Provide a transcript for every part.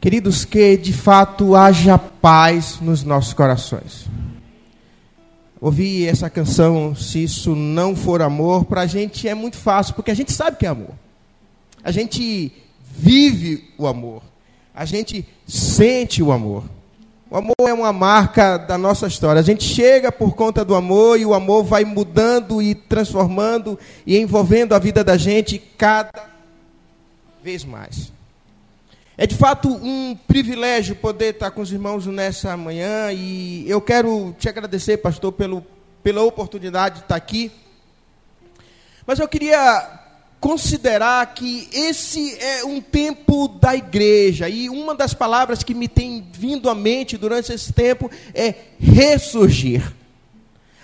Queridos, que de fato haja paz nos nossos corações. Ouvir essa canção, se isso não for amor, para a gente é muito fácil, porque a gente sabe que é amor. A gente vive o amor. A gente sente o amor. O amor é uma marca da nossa história. A gente chega por conta do amor e o amor vai mudando e transformando e envolvendo a vida da gente cada vez mais. É de fato um privilégio poder estar com os irmãos nessa manhã e eu quero te agradecer, pastor, pelo, pela oportunidade de estar aqui. Mas eu queria considerar que esse é um tempo da igreja e uma das palavras que me tem vindo à mente durante esse tempo é ressurgir.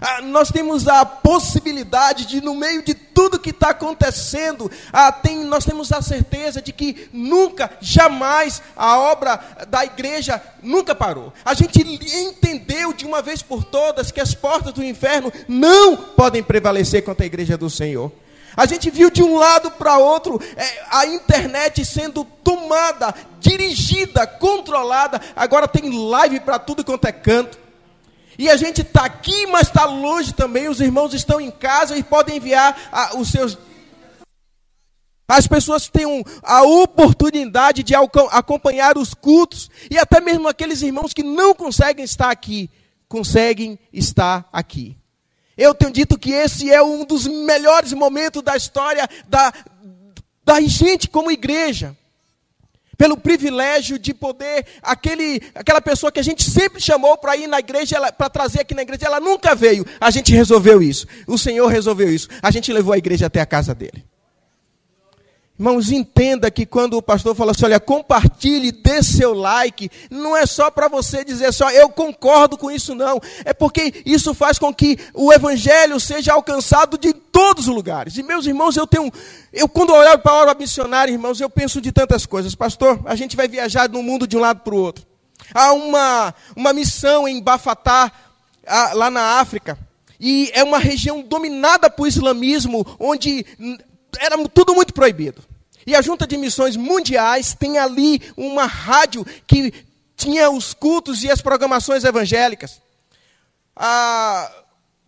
Ah, nós temos a possibilidade de, no meio de tudo que está acontecendo, ah, tem, nós temos a certeza de que nunca, jamais a obra da igreja nunca parou. A gente entendeu de uma vez por todas que as portas do inferno não podem prevalecer contra a igreja do Senhor. A gente viu de um lado para outro é, a internet sendo tomada, dirigida, controlada. Agora tem live para tudo quanto é canto. E a gente está aqui, mas está longe também. Os irmãos estão em casa e podem enviar a, os seus. As pessoas têm a oportunidade de acompanhar os cultos. E até mesmo aqueles irmãos que não conseguem estar aqui, conseguem estar aqui. Eu tenho dito que esse é um dos melhores momentos da história da, da gente como igreja pelo privilégio de poder, aquele, aquela pessoa que a gente sempre chamou para ir na igreja, para trazer aqui na igreja, ela nunca veio. A gente resolveu isso. O Senhor resolveu isso. A gente levou a igreja até a casa dele. Irmãos, entenda que quando o pastor fala assim, olha, compartilhe, dê seu like, não é só para você dizer só, eu concordo com isso, não. É porque isso faz com que o evangelho seja alcançado de todos os lugares. E meus irmãos, eu tenho, eu quando olho para a obra missionária, irmãos, eu penso de tantas coisas. Pastor, a gente vai viajar no mundo de um lado para o outro. Há uma, uma missão em Bafatá, lá na África. E é uma região dominada por islamismo, onde era tudo muito proibido. E a Junta de Missões Mundiais tem ali uma rádio que tinha os cultos e as programações evangélicas. Ah,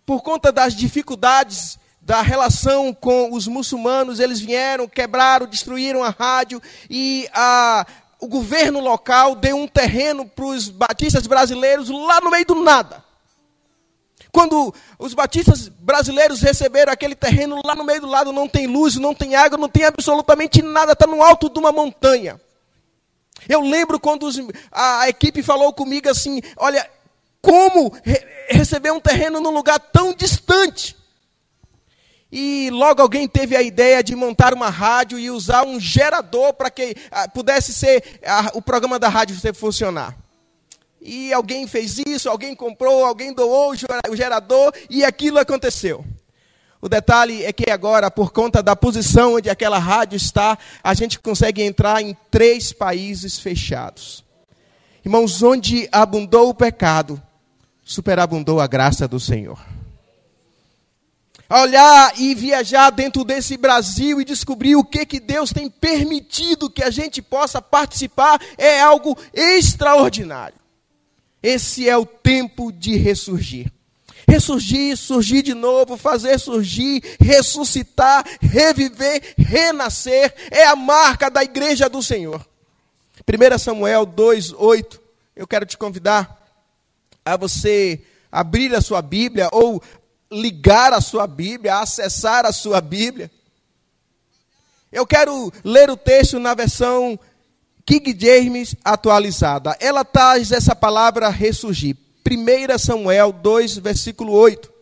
por conta das dificuldades da relação com os muçulmanos, eles vieram, quebraram, destruíram a rádio e a, o governo local deu um terreno para os batistas brasileiros lá no meio do nada. Quando os batistas brasileiros receberam aquele terreno lá no meio do lado, não tem luz, não tem água, não tem absolutamente nada, está no alto de uma montanha. Eu lembro quando os, a, a, equipe falou comigo assim: olha, como re, receber um terreno num lugar tão distante? E logo alguém teve a ideia de montar uma rádio e usar um gerador para que a, pudesse ser a, o programa da rádio funcionar. E alguém fez isso, alguém comprou, alguém doou o gerador e aquilo aconteceu. O detalhe é que agora, por conta da posição onde aquela rádio está, a gente consegue entrar em três países fechados. Irmãos, onde abundou o pecado, superabundou a graça do Senhor. Olhar e viajar dentro desse Brasil e descobrir o que, que Deus tem permitido que a gente possa participar é algo extraordinário. Esse é o tempo de ressurgir. Ressurgir, surgir de novo, fazer surgir, ressuscitar, reviver, renascer, é a marca da igreja do Senhor. 1 Samuel 2, 8. Eu quero te convidar a você abrir a sua Bíblia ou ligar a sua Bíblia, acessar a sua Bíblia. Eu quero ler o texto na versão King James atualizada. Ela traz essa palavra ressurgir. 1 Samuel 2, versículo 8.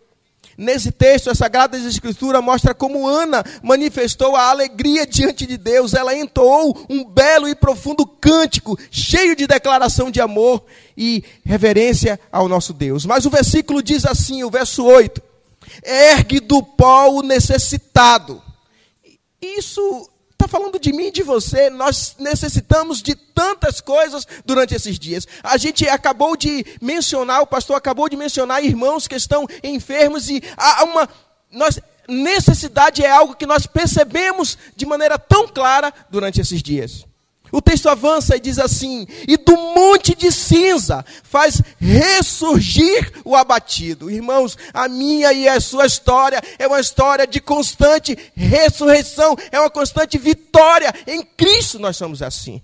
Nesse texto, a Sagrada Escritura mostra como Ana manifestou a alegria diante de Deus. Ela entoou um belo e profundo cântico, cheio de declaração de amor e reverência ao nosso Deus. Mas o versículo diz assim, o verso 8: Ergue do pó o necessitado. Isso está falando de mim e de você. Nós necessitamos de tantas coisas durante esses dias. A gente acabou de mencionar, o pastor acabou de mencionar irmãos que estão enfermos e há uma nós, necessidade é algo que nós percebemos de maneira tão clara durante esses dias. O texto avança e diz assim: E do monte de cinza faz ressurgir o abatido. Irmãos, a minha e a sua história é uma história de constante ressurreição, é uma constante vitória. Em Cristo nós somos assim.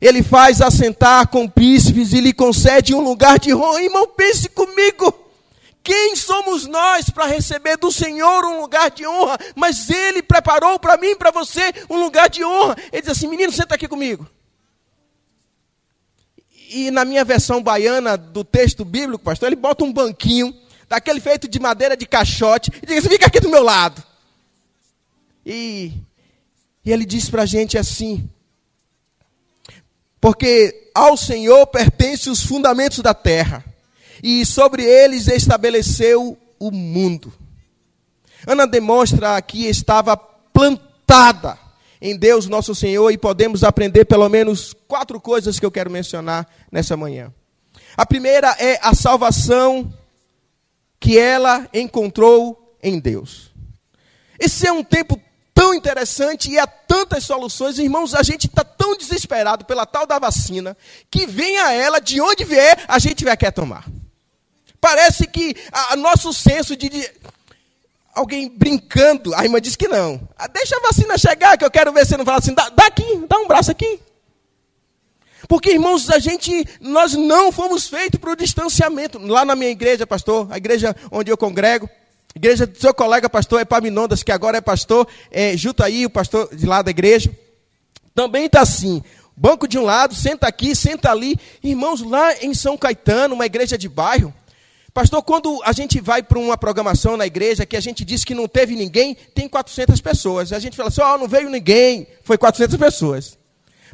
Ele faz assentar com príncipes e lhe concede um lugar de honra. Irmão, pense comigo. Quem somos nós para receber do Senhor um lugar de honra? Mas Ele preparou para mim, para você, um lugar de honra. Ele diz assim: menino, senta aqui comigo. E na minha versão baiana do texto bíblico, pastor, ele bota um banquinho, daquele feito de madeira de caixote, e diz: assim, fica aqui do meu lado. E, e ele diz para a gente assim: porque ao Senhor pertencem os fundamentos da terra e sobre eles estabeleceu o mundo. Ana demonstra que estava plantada em Deus nosso Senhor e podemos aprender pelo menos quatro coisas que eu quero mencionar nessa manhã. A primeira é a salvação que ela encontrou em Deus. Esse é um tempo tão interessante e há tantas soluções. Irmãos, a gente está tão desesperado pela tal da vacina que venha ela, de onde vier, a gente vai querer tomar. Parece que a, a nosso senso de, de, Alguém brincando, a irmã disse que não. Ah, deixa a vacina chegar, que eu quero ver se não fala assim, dá, dá aqui, dá um braço aqui. Porque, irmãos, a gente, nós não fomos feitos para o distanciamento. Lá na minha igreja, pastor, a igreja onde eu congrego, igreja do seu colega pastor Epaminondas, que agora é pastor, é, junto aí, o pastor de lá da igreja, também está assim. Banco de um lado, senta aqui, senta ali. Irmãos, lá em São Caetano, uma igreja de bairro, Pastor, quando a gente vai para uma programação na igreja que a gente diz que não teve ninguém, tem 400 pessoas. A gente fala assim, oh, não veio ninguém, foi 400 pessoas.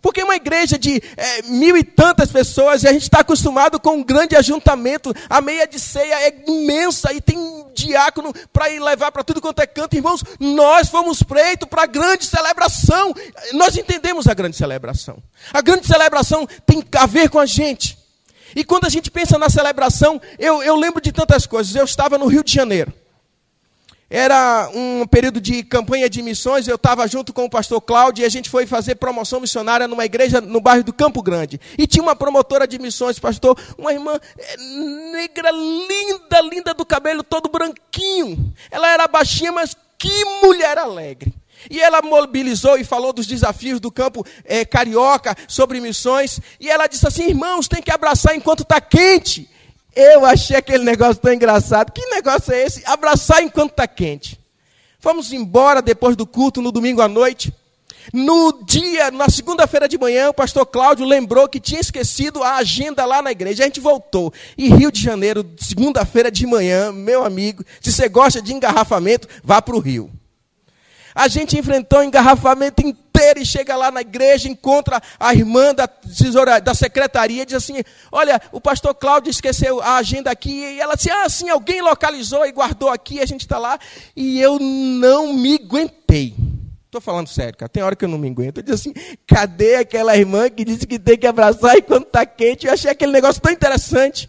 Porque uma igreja de é, mil e tantas pessoas, e a gente está acostumado com um grande ajuntamento, a meia de ceia é imensa e tem um diácono para ir levar para tudo quanto é canto. Irmãos, nós fomos feitos para a grande celebração. Nós entendemos a grande celebração. A grande celebração tem a ver com a gente. E quando a gente pensa na celebração, eu, eu lembro de tantas coisas. Eu estava no Rio de Janeiro. Era um período de campanha de missões, eu estava junto com o pastor Cláudio e a gente foi fazer promoção missionária numa igreja no bairro do Campo Grande. E tinha uma promotora de missões, pastor, uma irmã eh, negra, linda, linda do cabelo todo branquinho. Ela era baixinha, mas que mulher alegre. E ela mobilizou e falou dos desafios do campo é, carioca sobre missões. E ela disse assim: irmãos, tem que abraçar enquanto está quente. Eu achei aquele negócio tão engraçado. Que negócio é esse? Abraçar enquanto está quente. Fomos embora depois do culto no domingo à noite. No dia, na segunda-feira de manhã, o pastor Cláudio lembrou que tinha esquecido a agenda lá na igreja. A gente voltou. E Rio de Janeiro, segunda-feira de manhã, meu amigo, se você gosta de engarrafamento, vá para o Rio. A gente enfrentou um engarrafamento inteiro e chega lá na igreja, encontra a irmã da tesoura, da secretaria e diz assim: Olha, o pastor Cláudio esqueceu a agenda aqui. E ela disse: Ah, sim, alguém localizou e guardou aqui, a gente está lá. E eu não me aguentei. Estou falando sério, cara. Tem hora que eu não me aguento. Eu disse assim: cadê aquela irmã que disse que tem que abraçar enquanto está quente? Eu achei aquele negócio tão interessante.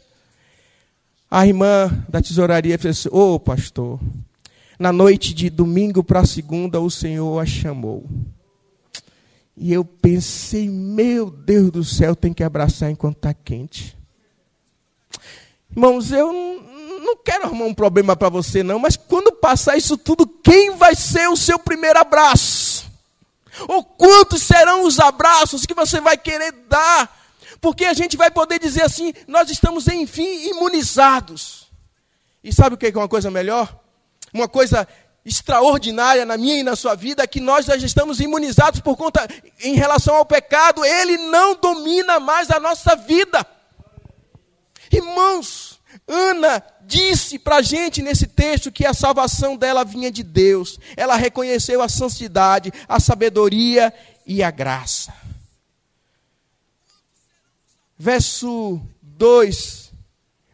A irmã da tesouraria fez assim: Ô oh, pastor, na noite de domingo para segunda, o Senhor a chamou. E eu pensei, meu Deus do céu, tem que abraçar enquanto está quente. Irmãos, eu não quero arrumar um problema para você, não, mas quando passar isso tudo, quem vai ser o seu primeiro abraço? Ou quantos serão os abraços que você vai querer dar? Porque a gente vai poder dizer assim: nós estamos, enfim, imunizados. E sabe o que é uma coisa melhor? Uma coisa extraordinária na minha e na sua vida é que nós já estamos imunizados por conta em relação ao pecado, ele não domina mais a nossa vida. Irmãos, Ana disse para a gente nesse texto que a salvação dela vinha de Deus. Ela reconheceu a santidade, a sabedoria e a graça. Verso 2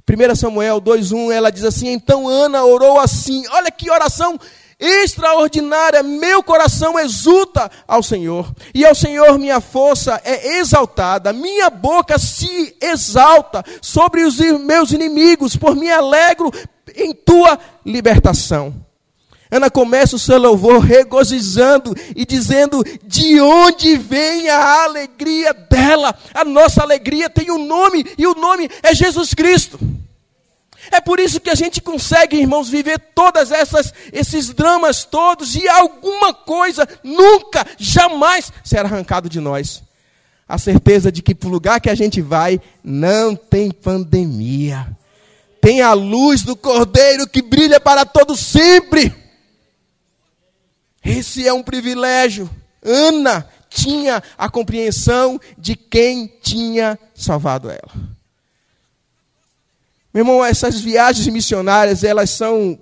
1 Samuel 2,1, ela diz assim: Então Ana orou assim. Olha que oração extraordinária. Meu coração exulta ao Senhor, e ao Senhor minha força é exaltada. Minha boca se exalta sobre os meus inimigos, por me alegro em tua libertação. Ana começa o seu louvor regozijando e dizendo de onde vem a alegria dela. A nossa alegria tem um nome e o nome é Jesus Cristo. É por isso que a gente consegue, irmãos, viver todas essas esses dramas todos e alguma coisa nunca, jamais será arrancado de nós. A certeza de que para o lugar que a gente vai não tem pandemia. Tem a luz do Cordeiro que brilha para todo sempre. Esse é um privilégio. Ana tinha a compreensão de quem tinha salvado ela. Meu irmão, essas viagens missionárias, elas são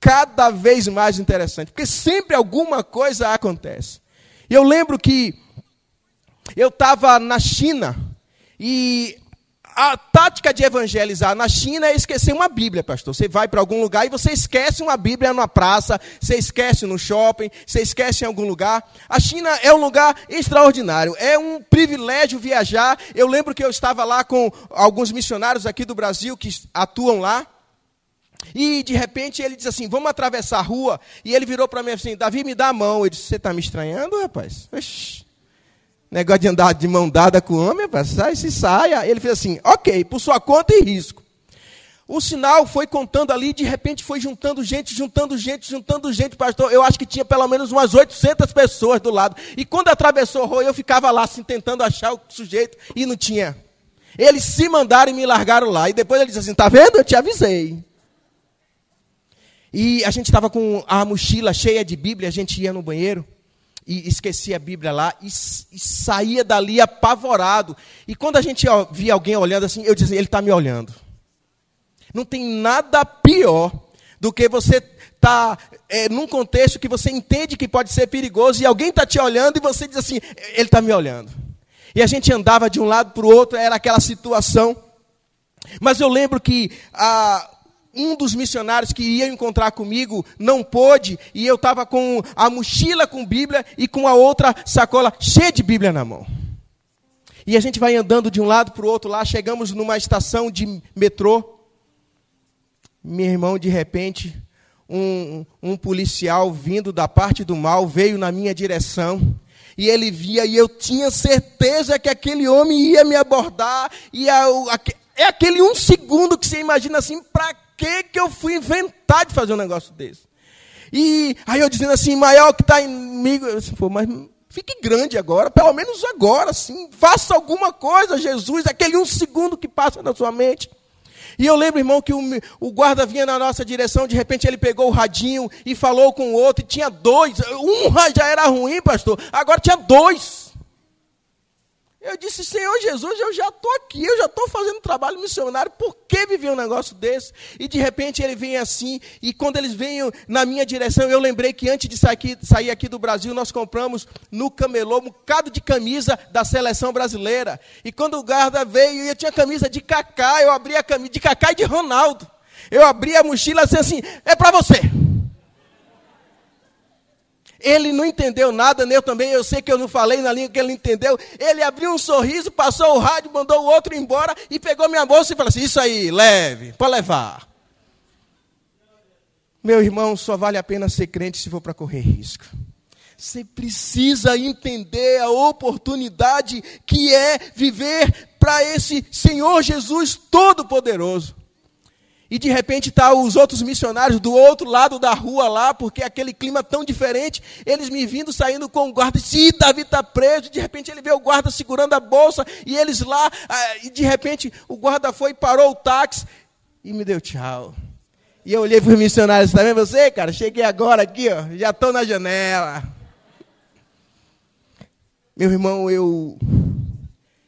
cada vez mais interessantes, porque sempre alguma coisa acontece. Eu lembro que eu estava na China e a tática de evangelizar na China é esquecer uma Bíblia, pastor. Você vai para algum lugar e você esquece uma Bíblia numa praça, você esquece no shopping, você esquece em algum lugar. A China é um lugar extraordinário, é um privilégio viajar. Eu lembro que eu estava lá com alguns missionários aqui do Brasil que atuam lá. E de repente ele diz assim: Vamos atravessar a rua. E ele virou para mim assim: Davi, me dá a mão. Eu disse: Você está me estranhando, rapaz? Oxi. Negócio de andar de mão dada com o homem, sai, se saia. Ele fez assim, ok, por sua conta e risco. O sinal foi contando ali, de repente foi juntando gente, juntando gente, juntando gente, pastor. Eu acho que tinha pelo menos umas 800 pessoas do lado. E quando atravessou o rolo, eu ficava lá assim, tentando achar o sujeito e não tinha. Eles se mandaram e me largaram lá. E depois ele disse assim: tá vendo? Eu te avisei. E a gente estava com a mochila cheia de Bíblia, a gente ia no banheiro e esquecia a Bíblia lá e, e, saía dali apavorado. E quando a gente via alguém olhando assim, eu dizia, ele está me olhando. Não tem nada pior do que você estar tá, é, num contexto que você entende que pode ser perigoso e alguém está te olhando e você diz assim, ele está me olhando. E a gente andava de um lado para o outro, era aquela situação. Mas eu lembro que a, um dos missionários que ia encontrar comigo não pôde, e eu estava com a mochila com Bíblia e com a outra sacola cheia de Bíblia na mão. E a gente vai andando de um lado para o outro lá, chegamos numa estação de metrô. Meu irmão, de repente, um, um policial vindo da parte do mal veio na minha direção e ele via, e eu tinha certeza que aquele homem ia me abordar, e a, a, é aquele um segundo que você imagina assim, para que, que eu fui inventar de fazer um negócio desse? E aí eu dizendo assim, maior que está inimigo, eu disse, pô, mas fique grande agora, pelo menos agora, sim, faça alguma coisa, Jesus, aquele um segundo que passa na sua mente. E eu lembro, irmão, que o, o, guarda vinha na nossa direção, de repente ele pegou o radinho e falou com o outro, e tinha dois. Um já era ruim, pastor, agora tinha dois. Eu disse, Senhor Jesus, eu já estou aqui, eu já estou fazendo trabalho missionário, por que viver um negócio desse? E de repente ele vem assim, e quando eles vêm na minha direção, eu lembrei que antes de sair aqui, sair aqui do Brasil, nós compramos no camelô um bocado de camisa da seleção brasileira. E quando o guarda veio, eu tinha camisa de Cacá, eu abri a camisa de Cacá e de Ronaldo. Eu abri a mochila assim, assim é para você. Ele não entendeu nada, nem eu também, eu sei que eu não falei na língua que ele entendeu. Ele abriu um sorriso, passou o rádio, mandou o outro embora e pegou minha bolsa e falou assim: Isso aí, leve, pode levar. Meu irmão, só vale a pena ser crente se for para correr risco. Você precisa entender a oportunidade que é viver para esse Senhor Jesus Todo-Poderoso. E de repente tá os outros missionários do outro lado da rua lá, porque aquele clima tão diferente, eles me vindo saindo com o guarda, e Davi está preso, de repente ele vê o guarda segurando a bolsa, e eles lá, ah, e de repente o guarda foi, parou o táxi, e me deu tchau. E eu olhei para os missionários, está vendo você, cara? Cheguei agora aqui, ó, já estou na janela. Meu irmão, eu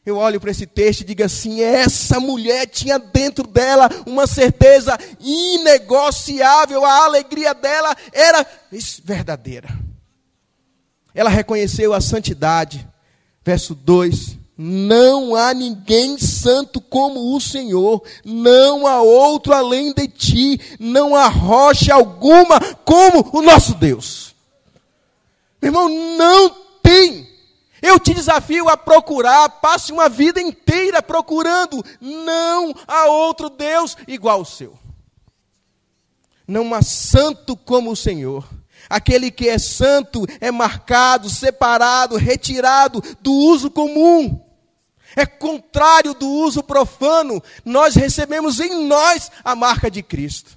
eu olho para esse texto e digo assim: essa mulher tinha dentro dela uma certeza inegociável, a alegria dela era verdadeira. Ela reconheceu a santidade. Verso 2: Não há ninguém santo como o Senhor, não há outro além de ti, não há rocha alguma como o nosso Deus. Meu irmão, não tem eu te desafio a procurar, passe uma vida inteira procurando, não há outro Deus igual ao seu. Não há santo como o Senhor. Aquele que é santo é marcado, separado, retirado do uso comum. É contrário do uso profano. Nós recebemos em nós a marca de Cristo.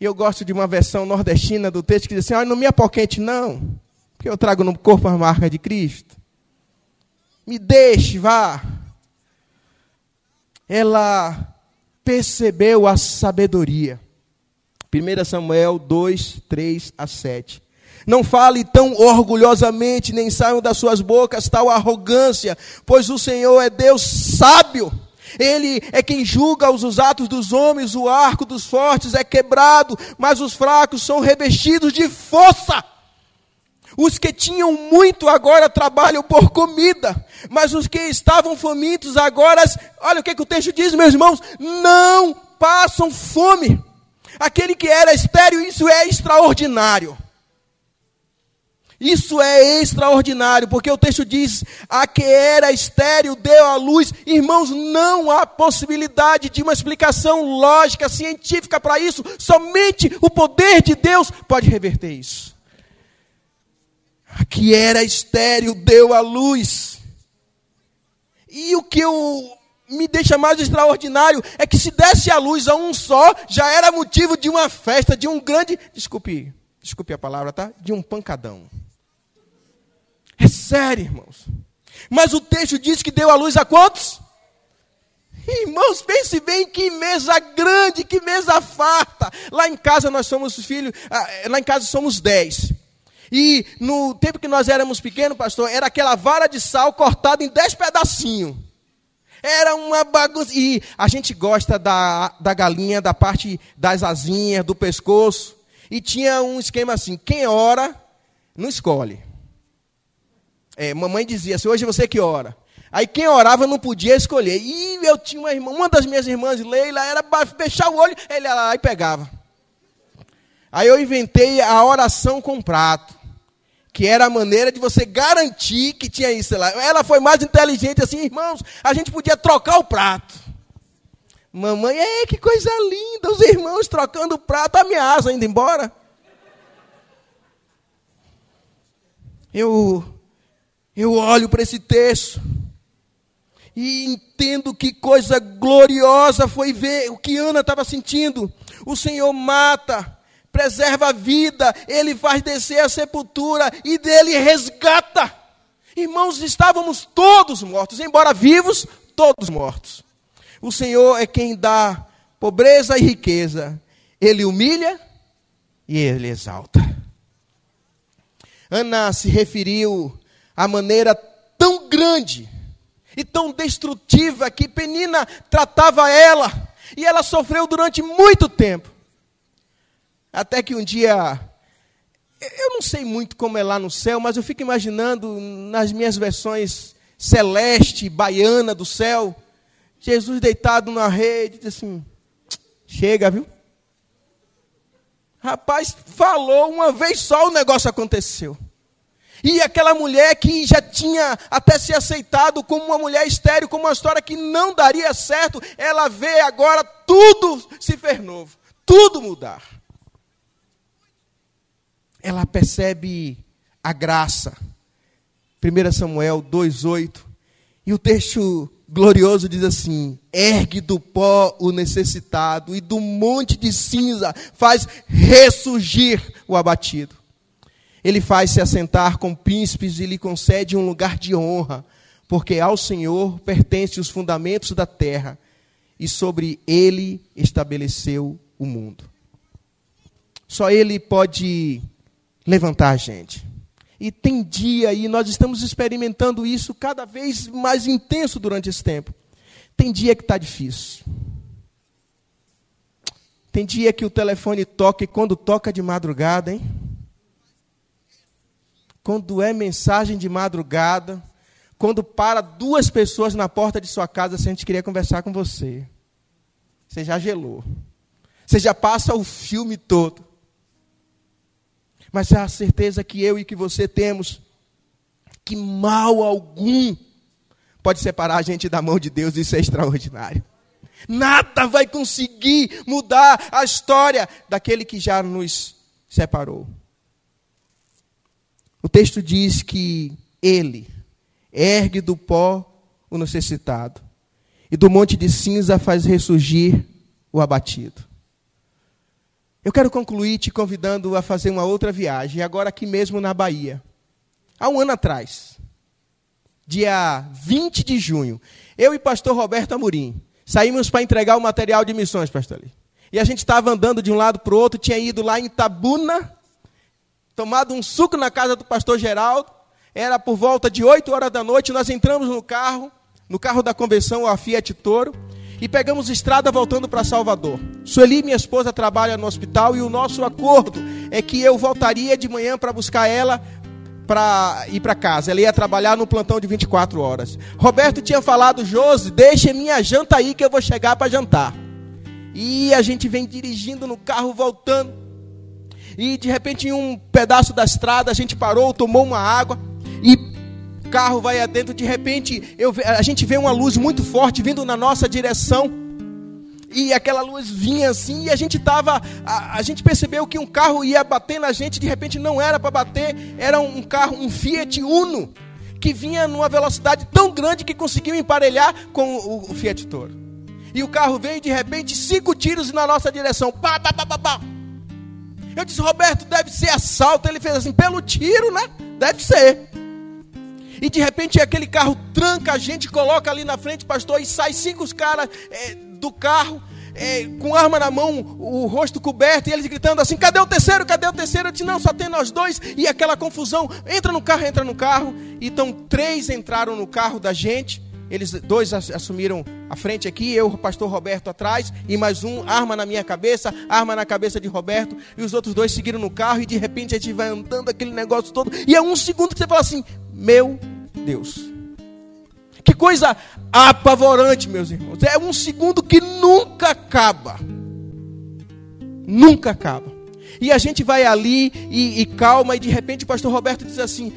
E eu gosto de uma versão nordestina do texto que diz assim: ah, não me apoquente, não, porque eu trago no corpo a marca de Cristo. Me deixe, vá. Ela percebeu a sabedoria. 1 Samuel 2, 3 a 7. Não fale tão orgulhosamente, nem saiam das suas bocas tal arrogância, pois o Senhor é Deus sábio. Ele é quem julga os atos dos homens, o arco dos fortes é quebrado, mas os fracos são revestidos de força. Os que tinham muito agora trabalham por comida, mas os que estavam famintos agora, olha o que, que o texto diz, meus irmãos, não passam fome. Aquele que era estéreo, isso é extraordinário. Isso é extraordinário, porque o texto diz: a que era estéreo deu a luz. Irmãos, não há possibilidade de uma explicação lógica, científica para isso. Somente o poder de Deus pode reverter isso. A que era estéreo deu a luz. E o que eu, me deixa mais extraordinário é que se desse a luz a um só, já era motivo de uma festa, de um grande. Desculpe, desculpe a palavra, tá? De um pancadão. É sério, irmãos. Mas o texto diz que deu a luz a quantos? Irmãos, pense bem que mesa grande, que mesa farta. Lá em casa nós somos filhos, ah, lá em casa somos dez. E no tempo que nós éramos pequenos, pastor, era aquela vara de sal cortada em dez pedacinhos. Era uma bagunça. E a gente gosta da, da galinha, da parte das asinhas, do pescoço. E tinha um esquema assim: quem ora, não escolhe. É, mamãe dizia assim: hoje você que ora. Aí quem orava não podia escolher. E eu tinha uma irmã, uma das minhas irmãs, Leila, era fechar o olho, ele ia lá e pegava. Aí eu inventei a oração com prato, que era a maneira de você garantir que tinha isso lá. Ela foi mais inteligente assim, irmãos, a gente podia trocar o prato. Mamãe, é que coisa linda, os irmãos trocando o prato, ameaça indo embora. Eu eu olho para esse texto e entendo que coisa gloriosa foi ver o que Ana estava sentindo. O Senhor mata, preserva a vida, Ele faz descer a sepultura e dele resgata. Irmãos, estávamos todos mortos, embora vivos, todos mortos. O Senhor é quem dá pobreza e riqueza. Ele humilha e ele exalta. Ana se referiu a maneira tão grande e tão destrutiva que Penina tratava ela, e ela sofreu durante muito tempo. Até que um dia, eu não sei muito como é lá no céu, mas eu fico imaginando nas minhas versões celeste, baiana do céu, Jesus deitado na rede, assim: chega, viu? Rapaz, falou uma vez só, o negócio aconteceu. E aquela mulher que já tinha até se aceitado como uma mulher estéril, como uma história que não daria certo, ela vê agora tudo se fer novo, tudo mudar. Ela percebe a graça. 1 Samuel 2,8. E o texto glorioso diz assim: ergue do pó o necessitado, e do monte de cinza faz ressurgir o abatido. Ele faz se assentar com príncipes e lhe concede um lugar de honra, porque ao Senhor pertencem os fundamentos da terra, e sobre ele estabeleceu o mundo. Só ele pode levantar a gente. E tem dia, e nós estamos experimentando isso cada vez mais intenso durante esse tempo. Tem dia que está difícil. Tem dia que o telefone toca e quando toca de madrugada, hein? quando é mensagem de madrugada, quando para duas pessoas na porta de sua casa se a gente queria conversar com você. Você já gelou. Você já passa o filme todo. Mas é a certeza que eu e que você temos que mal algum pode separar a gente da mão de Deus, isso é extraordinário. Nada vai conseguir mudar a história daquele que já nos separou. O texto diz que ele ergue do pó o necessitado, e do monte de cinza faz ressurgir o abatido. Eu quero concluir te convidando a fazer uma outra viagem, agora aqui mesmo na Bahia. Há um ano atrás, dia 20 de junho, eu e pastor Roberto Amorim saímos para entregar o material de missões, pastor ali. E a gente estava andando de um lado para o outro, tinha ido lá em Tabuna, tomado um suco na casa do pastor Geraldo, era por volta de 8 horas da noite, nós entramos no carro, no carro da convenção, a Fiat Toro, e pegamos estrada voltando para Salvador. Sueli, minha esposa, trabalha no hospital e o nosso acordo é que eu voltaria de manhã para buscar ela para ir para casa. Ela ia trabalhar no plantão de 24 horas. Roberto tinha falado, Josi, deixe minha janta aí que eu vou chegar para jantar. E a gente vem dirigindo no carro, voltando. E de repente, em um pedaço da estrada, a gente parou, tomou uma água. E carro vai adentro. De repente, eu, a gente vê uma luz muito forte vindo na nossa direção. E aquela luz vinha assim, e a gente tava, a, a gente percebeu que um carro ia bater na gente, de repente não era para bater, era um carro, um Fiat Uno, que vinha numa velocidade tão grande que conseguiu emparelhar com o, o Fiat Toro. E o carro veio de repente cinco tiros na nossa direção. Pá, pá, pá, pá, pá. Eu disse, Roberto, deve ser assalto. Ele fez assim, pelo tiro, né? Deve ser. E de repente aquele carro tranca a gente, coloca ali na frente, pastor, e sai cinco caras é, do carro, é, com arma na mão, o rosto coberto, e eles gritando assim: cadê o terceiro? Cadê o terceiro? Eu disse: não, só tem nós dois. E aquela confusão: entra no carro, entra no carro. Então três entraram no carro da gente. Eles dois assumiram a frente aqui, eu, o pastor Roberto atrás, e mais um, arma na minha cabeça, arma na cabeça de Roberto, e os outros dois seguiram no carro, e de repente a gente vai andando aquele negócio todo, e é um segundo que você fala assim: Meu Deus. Que coisa apavorante, meus irmãos. É um segundo que nunca acaba. Nunca acaba. E a gente vai ali e, e calma, e de repente o pastor Roberto diz assim: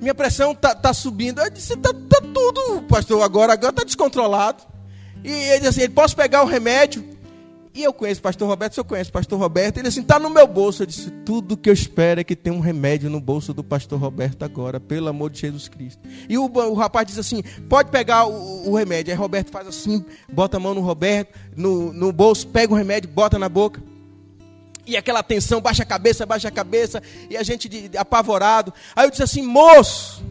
minha pressão tá, tá subindo. Eu disse, tá, tá tudo, pastor, agora, agora tá descontrolado. E ele disse assim, posso pegar o remédio? E eu conheço o pastor Roberto, se eu conheço o pastor Roberto, ele disse, tá no meu bolso. Eu disse, tudo que eu espero é que tenha um remédio no bolso do pastor Roberto agora, pelo amor de Jesus Cristo. E o, o rapaz disse assim, pode pegar o, o, remédio. Aí Roberto faz assim, bota a mão no Roberto, no, no bolso, pega o remédio, bota na boca. E aquela tensão, baixa a cabeça, baixa a cabeça, e a gente de, de, apavorado. Aí eu disse assim, moço,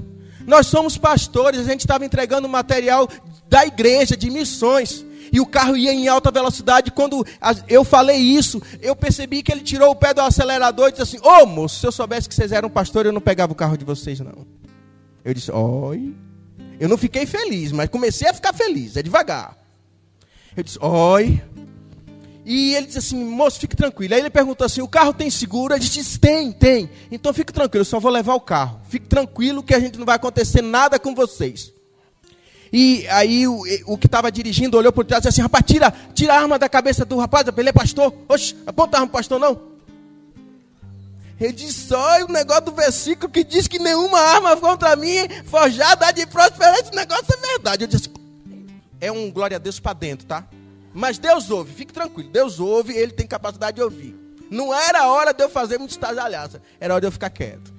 nós somos pastores, a gente estava entregando material da igreja, de missões. E o carro ia em alta velocidade. Quando eu falei isso, eu percebi que ele tirou o pé do acelerador e disse assim: Ô oh, moço, se eu soubesse que vocês eram pastores, eu não pegava o carro de vocês, não. Eu disse: Oi. Eu não fiquei feliz, mas comecei a ficar feliz, é devagar. Eu disse: Oi. E ele disse assim, moço, fique tranquilo. Aí ele perguntou assim, o carro tem seguro? Ele disse, tem, tem. Então fique tranquilo, eu só vou levar o carro. Fique tranquilo que a gente não vai acontecer nada com vocês. E aí o, o que estava dirigindo olhou por trás e disse assim, rapaz, tira, tira a arma da cabeça do rapaz, ele é pastor. Oxe, aponta a arma pastor não. Ele disse, olha o negócio do versículo que diz que nenhuma arma contra mim forjada de prosperar. Esse negócio é verdade. Eu disse, é um glória a Deus para dentro, tá? Mas Deus ouve, fique tranquilo. Deus ouve, ele tem capacidade de ouvir. Não era hora de eu fazer muito estardalhaça, era hora de eu ficar quieto.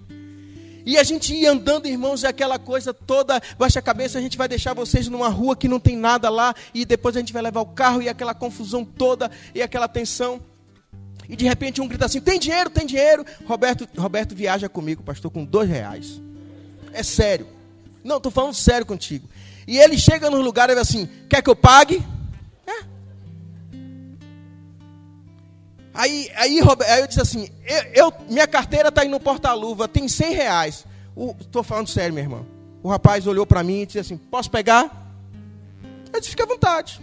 E a gente ia andando, irmãos, e aquela coisa toda, baixa a cabeça, a gente vai deixar vocês numa rua que não tem nada lá, e depois a gente vai levar o carro, e aquela confusão toda, e aquela tensão. E de repente um grita assim: tem dinheiro, tem dinheiro. Roberto, Roberto viaja comigo, pastor, com dois reais. É sério. Não, estou falando sério contigo. E ele chega no lugar e diz assim: quer que eu pague? Aí, aí, aí eu disse assim, eu, eu minha carteira está aí no porta-luva, tem 100 reais. Estou falando sério, meu irmão. O rapaz olhou para mim e disse assim, posso pegar? Eu disse, fique à vontade.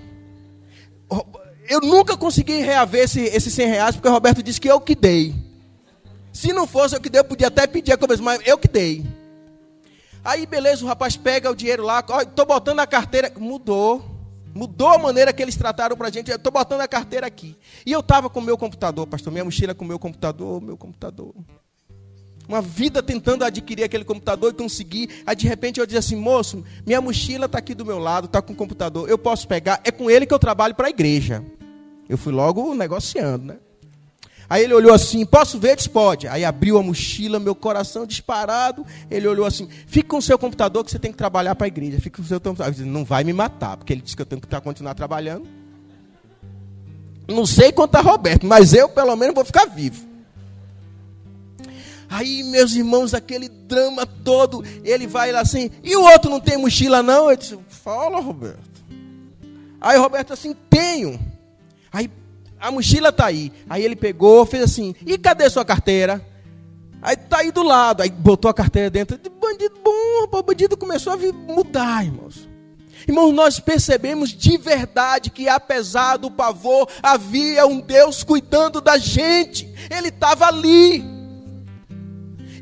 Eu nunca consegui reaver esse, esses 100 reais, porque o Roberto disse que eu que dei. Se não fosse eu que dei, eu podia até pedir a coisa, mas eu que dei. Aí, beleza, o rapaz pega o dinheiro lá, estou botando a carteira, mudou. Mudou a maneira que eles trataram para a gente. Eu estou botando a carteira aqui. E eu estava com o meu computador, pastor. Minha mochila com o meu computador, meu computador. Uma vida tentando adquirir aquele computador e conseguir. Aí de repente eu disse assim, moço, minha mochila está aqui do meu lado, está com o computador. Eu posso pegar. É com ele que eu trabalho para a igreja. Eu fui logo negociando, né? Aí ele olhou assim, posso ver? Disse, pode. Aí abriu a mochila, meu coração disparado. Ele olhou assim, fica com o seu computador que você tem que trabalhar para a igreja. Fica com o seu computador. Disse, não vai me matar, porque ele disse que eu tenho que continuar trabalhando. Não sei quanto a Roberto, mas eu pelo menos vou ficar vivo. Aí, meus irmãos, aquele drama todo, ele vai lá assim, e o outro não tem mochila não? Eu disse, fala, Roberto. Aí Roberto assim, tenho. Aí a mochila tá aí. Aí ele pegou, fez assim, e cadê sua carteira? Aí tá aí do lado, aí botou a carteira dentro. Bandido bom, o bandido começou a mudar, irmãos. Irmãos, nós percebemos de verdade que apesar do pavor, havia um Deus cuidando da gente. Ele estava ali.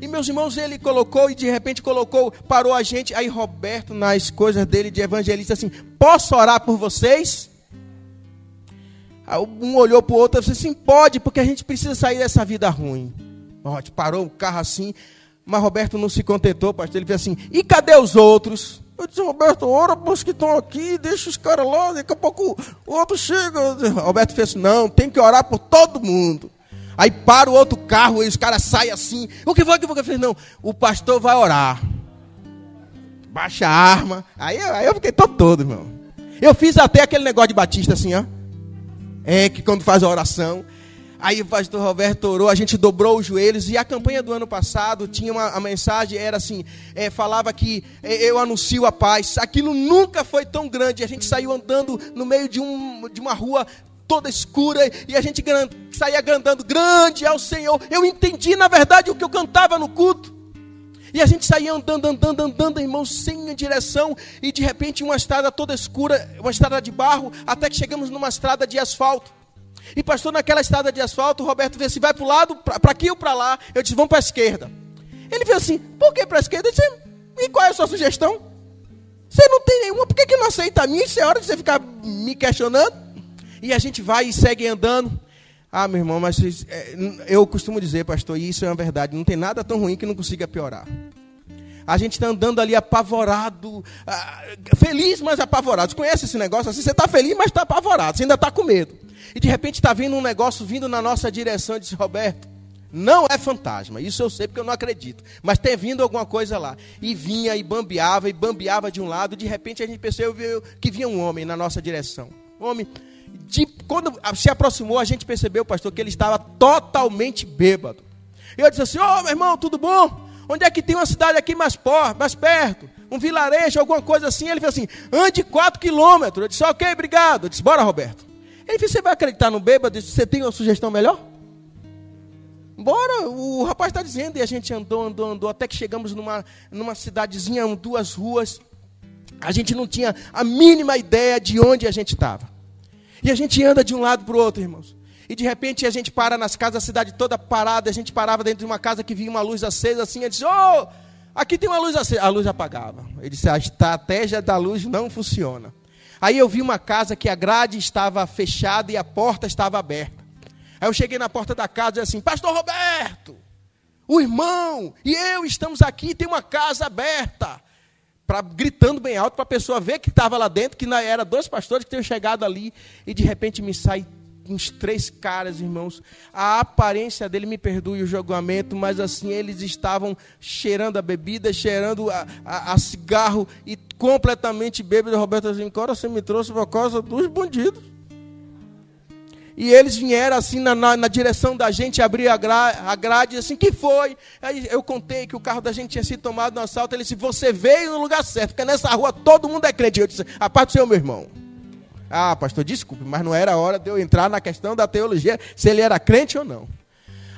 E meus irmãos, ele colocou e de repente colocou, parou a gente. Aí Roberto, nas coisas dele de evangelista, assim: Posso orar por vocês? Um olhou para o outro e disse assim: Pode, porque a gente precisa sair dessa vida ruim. Ó, parou o carro assim. Mas Roberto não se contentou, pastor. Ele fez assim: E cadê os outros? Eu disse, Roberto, ora para os que estão aqui, deixa os caras lá, daqui a pouco o outro chega. Roberto fez assim, não, tem que orar por todo mundo. Aí para o outro carro e os caras saem assim. O que foi que você fez? Não, o pastor vai orar. Baixa a arma. Aí, aí eu fiquei todo todo, irmão. Eu fiz até aquele negócio de Batista assim, ó. É que quando faz a oração, Aí o pastor Roberto orou, a gente dobrou os joelhos e a campanha do ano passado tinha uma a mensagem, era assim, é, falava que é, eu anuncio a paz. Aquilo nunca foi tão grande. A gente saiu andando no meio de, um, de uma rua toda escura e a gente saía andando grande ao Senhor. Eu entendi, na verdade, o que eu cantava no culto. E a gente saía andando, andando, andando, irmão, sem direção. E de repente uma estrada toda escura, uma estrada de barro, até que chegamos numa estrada de asfalto. E pastor, naquela estrada de asfalto, o Roberto disse: vai para o lado, para aqui ou para lá. Eu disse: vamos para a esquerda. Ele fez assim: por que para a esquerda? Eu disse: e qual é a sua sugestão? Você não tem nenhuma, por que, que não aceita a minha? Isso é hora de você ficar me questionando. E a gente vai e segue andando. Ah, meu irmão, mas é, eu costumo dizer, pastor, e isso é uma verdade: não tem nada tão ruim que não consiga piorar. A gente está andando ali apavorado, ah, feliz, mas apavorado. Você conhece esse negócio assim? Você está feliz, mas está apavorado, você ainda está com medo. E de repente está vindo um negócio vindo na nossa direção e disse, Roberto, não é fantasma, isso eu sei porque eu não acredito. Mas tem vindo alguma coisa lá. E vinha e bambeava e bambeava de um lado. De repente a gente percebeu que vinha um homem na nossa direção. Um homem. De, quando se aproximou, a gente percebeu, pastor, que ele estava totalmente bêbado. E eu disse assim: Ô oh, meu irmão, tudo bom? Onde é que tem uma cidade aqui mais, por, mais perto? Um vilarejo, alguma coisa assim? Ele fez assim: ande 4 quilômetros. Eu disse: Ok, obrigado. Eu disse: Bora, Roberto. Ele disse: Você vai acreditar no bêbado? disse, Você tem uma sugestão melhor? Bora, o rapaz está dizendo, e a gente andou, andou, andou, até que chegamos numa, numa cidadezinha, duas ruas. A gente não tinha a mínima ideia de onde a gente estava. E a gente anda de um lado para o outro, irmãos. E de repente a gente para nas casas, a cidade toda parada. A gente parava dentro de uma casa que vinha uma luz acesa assim. Ele disse: oh, aqui tem uma luz acesa. A luz apagava. Ele disse: A estratégia da luz não funciona. Aí eu vi uma casa que a grade estava fechada e a porta estava aberta. Aí eu cheguei na porta da casa e disse assim: Pastor Roberto, o irmão e eu estamos aqui, tem uma casa aberta. Pra, gritando bem alto para a pessoa ver que estava lá dentro, que era dois pastores que tinham chegado ali, e de repente me sai uns três caras, irmãos. A aparência dele, me perdoe o julgamento, mas assim, eles estavam cheirando a bebida, cheirando a, a, a cigarro e completamente bêbado. Roberto assim, cara, você me trouxe por causa dos bandidos. E eles vieram assim na, na, na direção da gente, abrir a, gra, a grade, assim, que foi? Aí eu contei que o carro da gente tinha sido tomado no assalto. Ele disse, você veio no lugar certo, porque nessa rua todo mundo é crente. Eu disse, a parte do seu meu irmão. Ah, pastor, desculpe, mas não era hora de eu entrar na questão da teologia, se ele era crente ou não.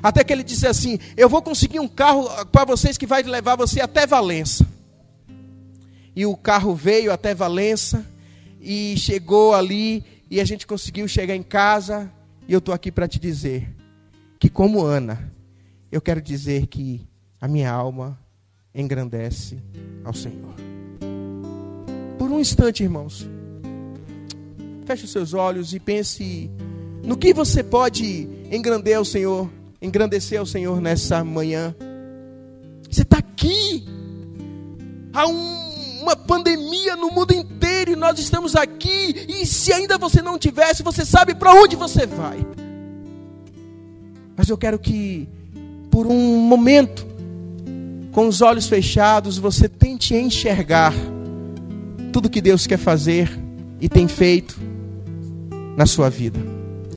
Até que ele disse assim: Eu vou conseguir um carro para vocês que vai levar você até Valença. E o carro veio até Valença e chegou ali e a gente conseguiu chegar em casa. E eu estou aqui para te dizer que, como Ana, eu quero dizer que a minha alma engrandece ao Senhor. Por um instante, irmãos. Feche os seus olhos e pense no que você pode engrandecer ao Senhor, engrandecer ao Senhor nessa manhã. Você está aqui. Há um, uma pandemia no mundo inteiro e nós estamos aqui. E se ainda você não tivesse, você sabe para onde você vai. Mas eu quero que, por um momento, com os olhos fechados, você tente enxergar tudo que Deus quer fazer e tem feito na sua vida.